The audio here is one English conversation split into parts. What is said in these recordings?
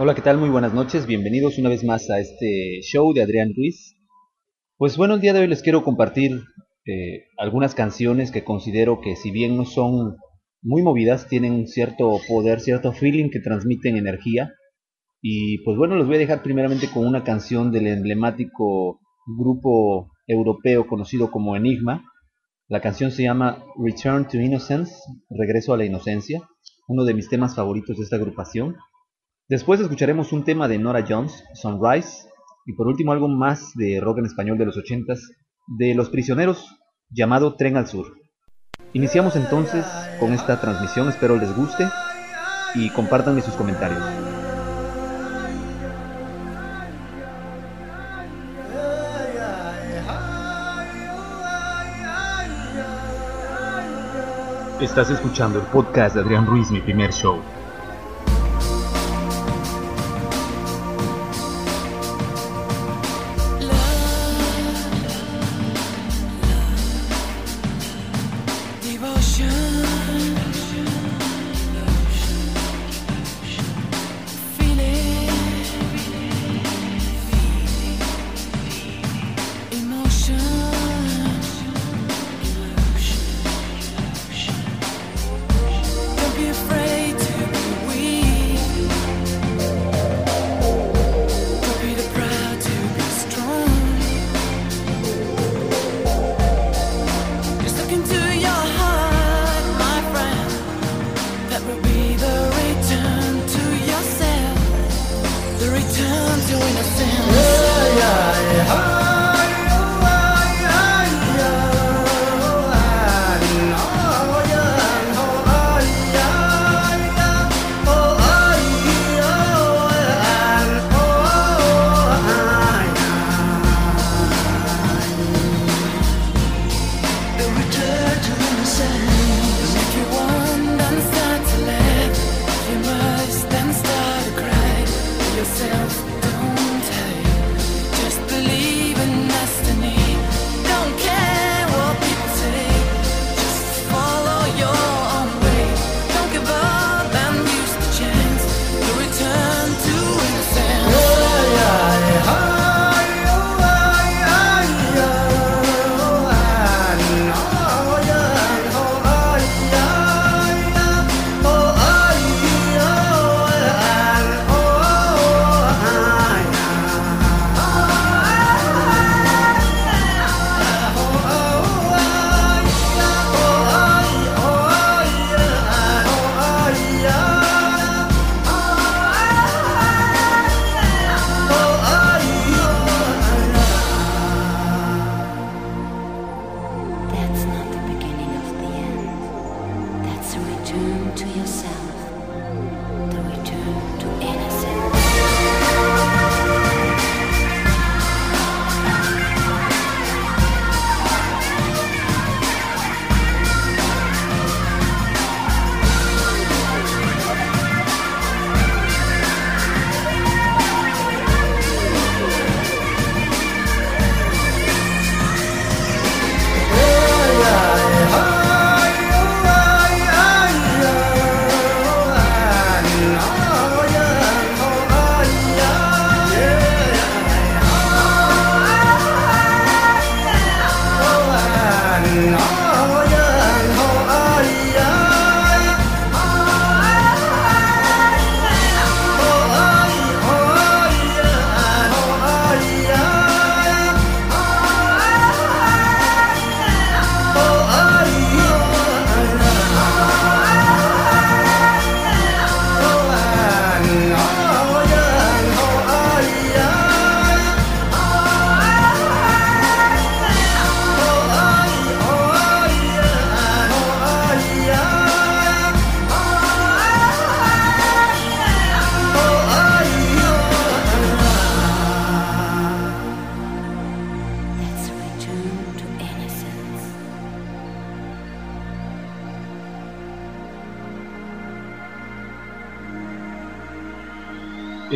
Hola, ¿qué tal? Muy buenas noches. Bienvenidos una vez más a este show de Adrián Ruiz. Pues bueno, el día de hoy les quiero compartir eh, algunas canciones que considero que si bien no son muy movidas, tienen cierto poder, cierto feeling que transmiten energía. Y pues bueno, los voy a dejar primeramente con una canción del emblemático grupo europeo conocido como Enigma. La canción se llama Return to Innocence, Regreso a la Inocencia, uno de mis temas favoritos de esta agrupación. Después escucharemos un tema de Nora Jones, Sunrise, y por último algo más de rock en español de los 80s, de Los Prisioneros, llamado Tren al Sur. Iniciamos entonces con esta transmisión, espero les guste y compártanme sus comentarios. Estás escuchando el podcast de Adrián Ruiz, mi primer show. Yourself, don't hate. Just believe to yourself.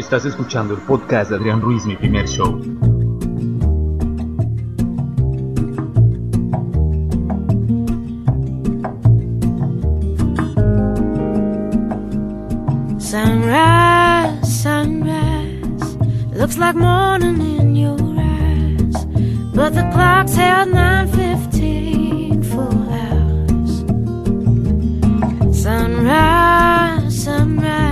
Estás escuchando el podcast de Adrián Ruiz, mi primer show. Sunrise, sunrise, looks like morning in your eyes, but the clock's held 9:15 for hours. Sunrise, sunrise.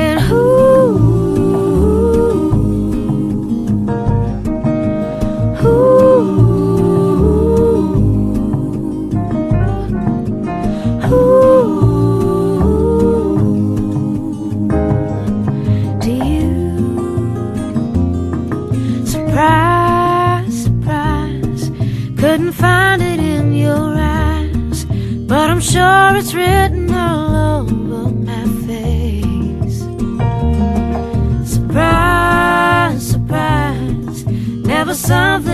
of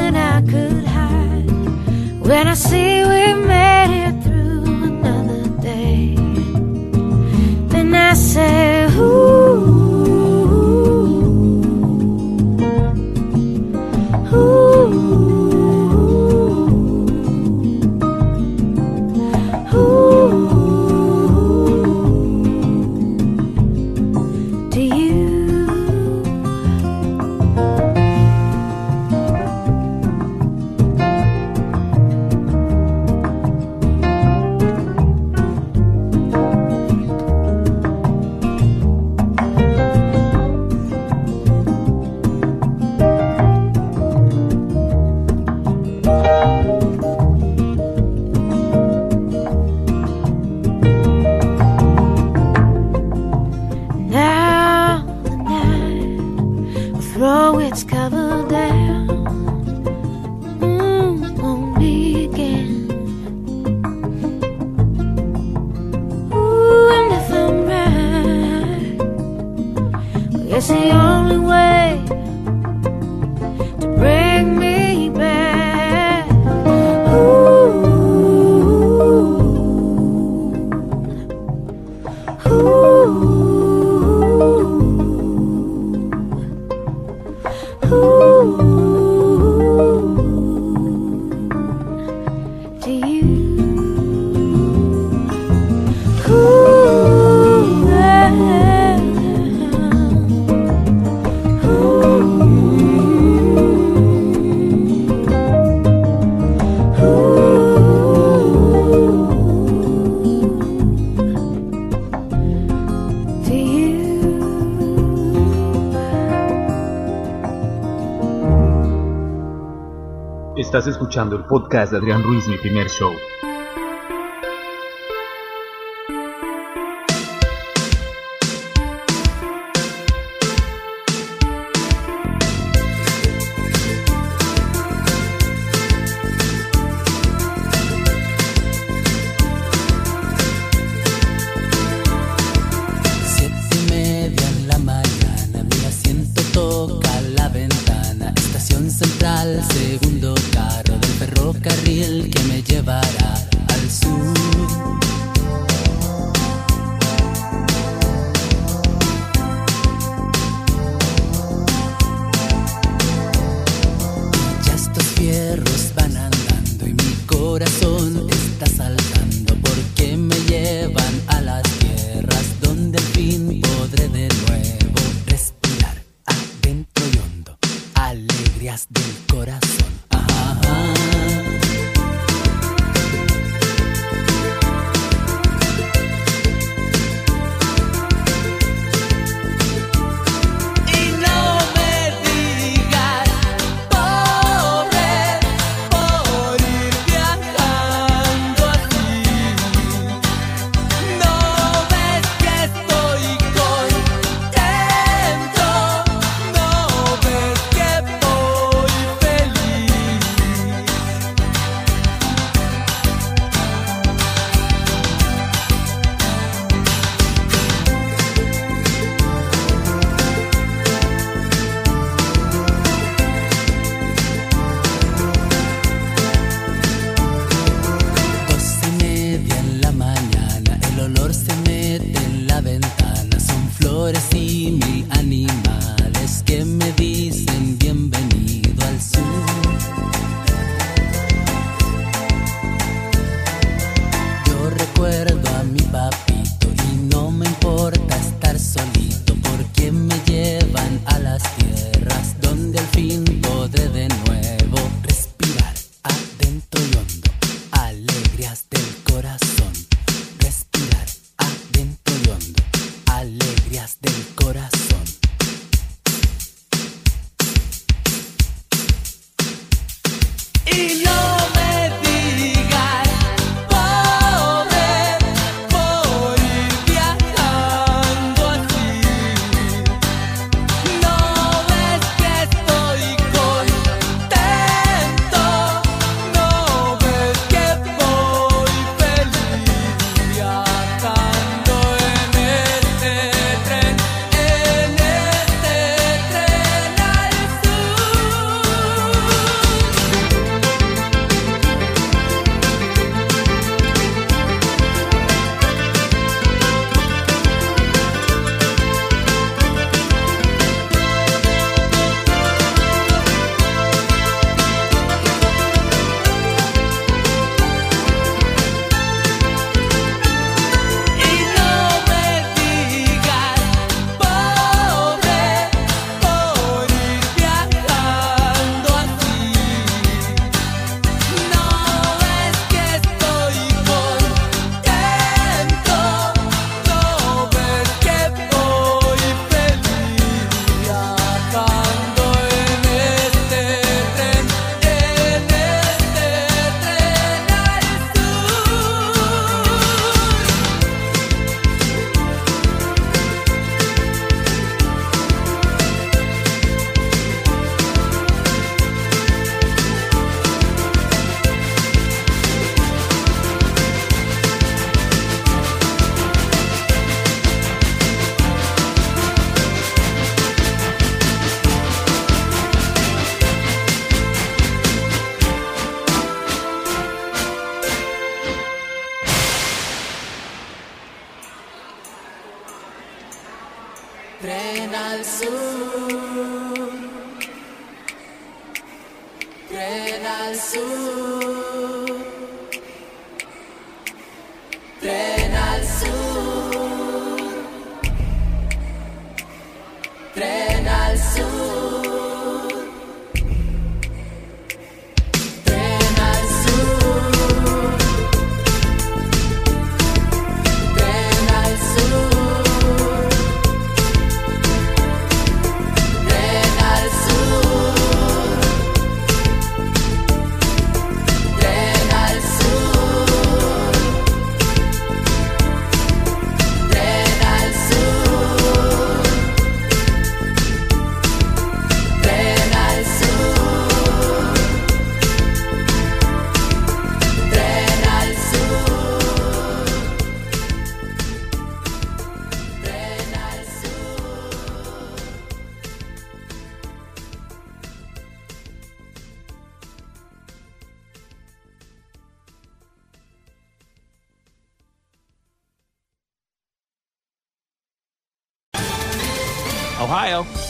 Estás escuchando el podcast de Adrián Ruiz, mi primer show. y no me importa estar solito porque me llevan a las tierras donde al fin podré de nuevo respirar adentro y hondo alegrías del corazón respirar adentro y hondo alegrías del corazón. Y Tren al sur. Tren al sur.